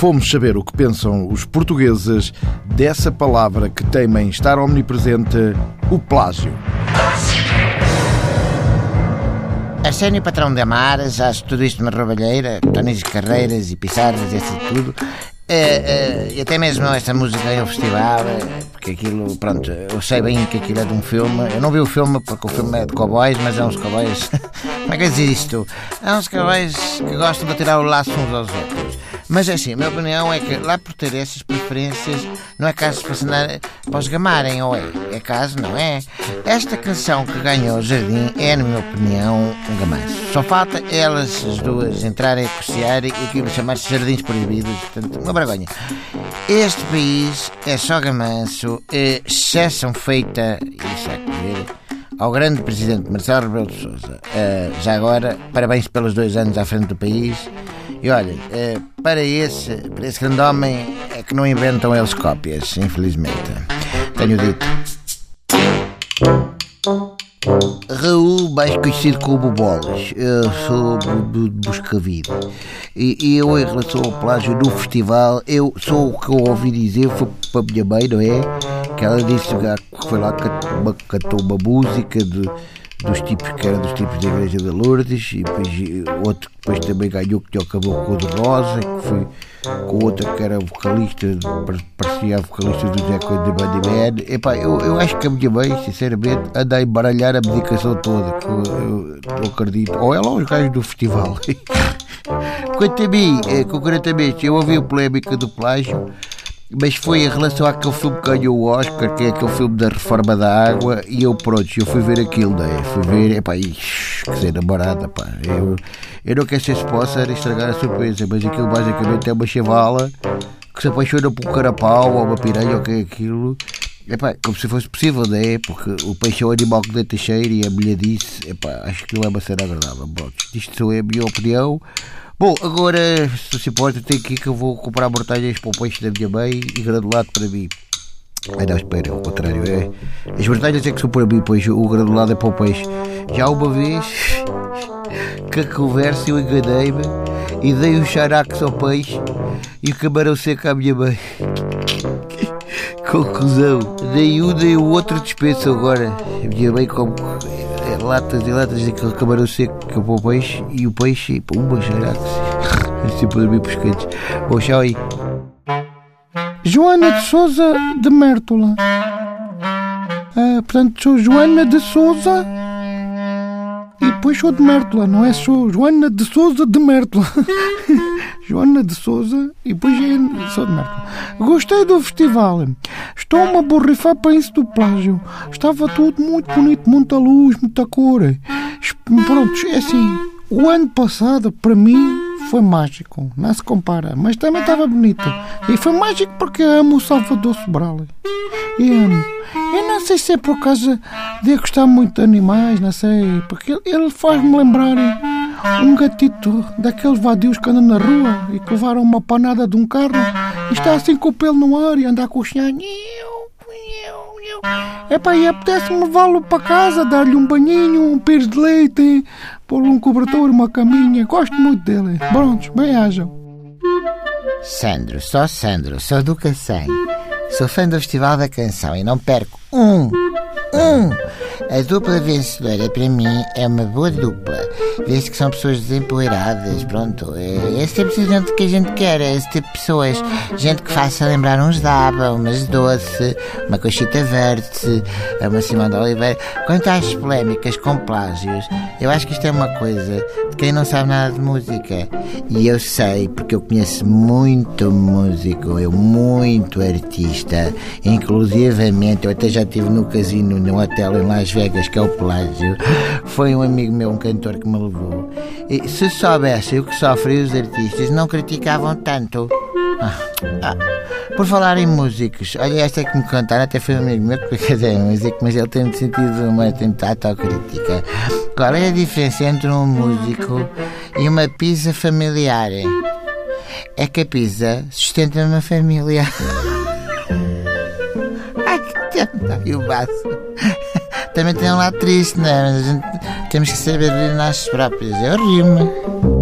fomos saber o que pensam os portugueses dessa palavra que temem estar omnipresente, o plágio. Arsénio Patrão de Amaras, acho tudo isto uma roubalheira, Tonis de Carreiras e Pissarras e essa tudo. É, é, e até mesmo esta música em um festival, é, porque aquilo, pronto, eu sei bem que aquilo é de um filme. Eu não vi o filme porque o filme é de cowboys, mas é uns cowboys. Como é que diz isto? É uns cowboys que gostam de tirar o laço uns aos outros. Mas é assim, a minha opinião é que lá por ter essas preferências, não é caso para, os gamarem, ou é? É caso, não é? Esta canção que ganhou o Jardim é, na minha opinião, um gamanço. Só falta elas, as duas, entrarem a cocear e aquilo chamar-se Jardins Proibidos. Portanto, uma vergonha. Este país é só gamanço, é exceção feita, isso é que ao grande presidente Marcelo Rebelo de Sousa. Uh, já agora, parabéns pelos dois anos à frente do país. E olha, eh, para esse, para esse grande homem é que não inventam eles cópias, infelizmente. Tenho dito. Raul, mais conhecido como Bolas. Eu sou de Buscavide. E, eu, em relação ao plágio do festival, eu sou o que eu ouvi dizer, foi para a minha mãe, não é? Que ela disse que foi lá que cantou uma música de dos tipos que eram dos tipos da Igreja de Lourdes, e depois outro que depois também ganhou, que acabou com o de Rosa, que foi com outra que era vocalista, parecia a vocalista do Zé Coelho de Bandiman. Epá, eu, eu acho que a minha mãe, sinceramente, anda a embaralhar a medicação toda, que eu, eu, eu acredito. Ou ela ou os gajos do festival. Quanto a mim, é, concretamente, eu ouvi a polémica do plágio mas foi em relação àquele filme que ganhou o Oscar, que é aquele filme da reforma da água, e eu, pronto, eu fui ver aquilo, né? fui ver, epá, ixi, que ser namorada, pá. Eu, eu não quero ser sponsor estragar a surpresa, mas aquilo basicamente é uma chavala que se apaixona por um carapau ou uma piranha ou o que é aquilo. Epá, como se fosse possível, né? Porque o peixe é um animal que deita cheiro e a mulher disse, epá, acho que não é uma cena agradável. Pronto, isto é a minha opinião. Bom, agora, se se importa, tem aqui que eu vou comprar mortalhas para o peixe da minha mãe e granulado para mim. Ai não, espera, ao contrário, é. As mortalhas é que são para mim, pois o granulado é para o peixe. Já uma vez que a conversa eu enganei-me e dei um xarax ao peixe e o camarão seco à minha mãe. Conclusão, dei um, o outro dispenso agora. A mãe como latas e latas daquele camarão seco que é para o peixe e o peixe, pumba, xerax. Assim para dormir pescados. Bom, tchau aí. Joana de Souza de Mértola. Ah, portanto, sou Joana de Souza e depois sou de Mértola, não é? Sou Joana de Souza de Mértola. Joana de Souza e depois é sou de Mértola. Gostei do festival. Estou-me a borrifar para isso do plágio. Estava tudo muito bonito, muita luz, muita cor. Pronto, é assim. O ano passado, para mim, foi mágico. Não se compara. Mas também estava bonito. E foi mágico porque amo o Salvador Sobral. E amo. Eu não sei se é por causa de gostar muito de animais, não sei. Porque ele faz-me lembrar um gatito daqueles vadios que andam na rua e que levaram uma panada de um carro e está assim com o pelo no ar e anda a coxinhar. Epá, e apetece-me levá-lo para casa, dar-lhe um banhinho, um pires de leite, pôr-lhe um cobertor, uma caminha. Gosto muito dele. Prontos, bem hajam. Sandro, só Sandro, sou do Cacém. Sou fã do Festival da Canção e não perco um, um a dupla vencedora, para mim, é uma boa dupla. Vê-se que são pessoas desempoeiradas, pronto. É esse tipo de gente que a gente quer, é esse tipo de pessoas. Gente que faça lembrar uns Daba, umas Doce, uma Cochita Verde, uma Simão de Oliveira. Quanto às polémicas com plágios, eu acho que isto é uma coisa de quem não sabe nada de música. E eu sei, porque eu conheço muito músico, eu muito artista. Inclusivamente, eu até já estive no casino, no hotel em Las Vegas Vegas, que é o Pelágio, foi um amigo meu, um cantor, que me levou. E se soubessem o que sofrem os artistas, não criticavam tanto. Ah, ah. Por falar em músicos, olha, esta é que me contaram, até foi um amigo meu que é músico, mas ele tem sentido uma tentativa autocrítica. Qual é a diferença entre um músico e uma pizza familiar? É que a pizza sustenta uma família. Ai, que tenta, e o baço também tem um lado triste, né? Mas a gente temos que saber rir nas próprias. Eu rio-me.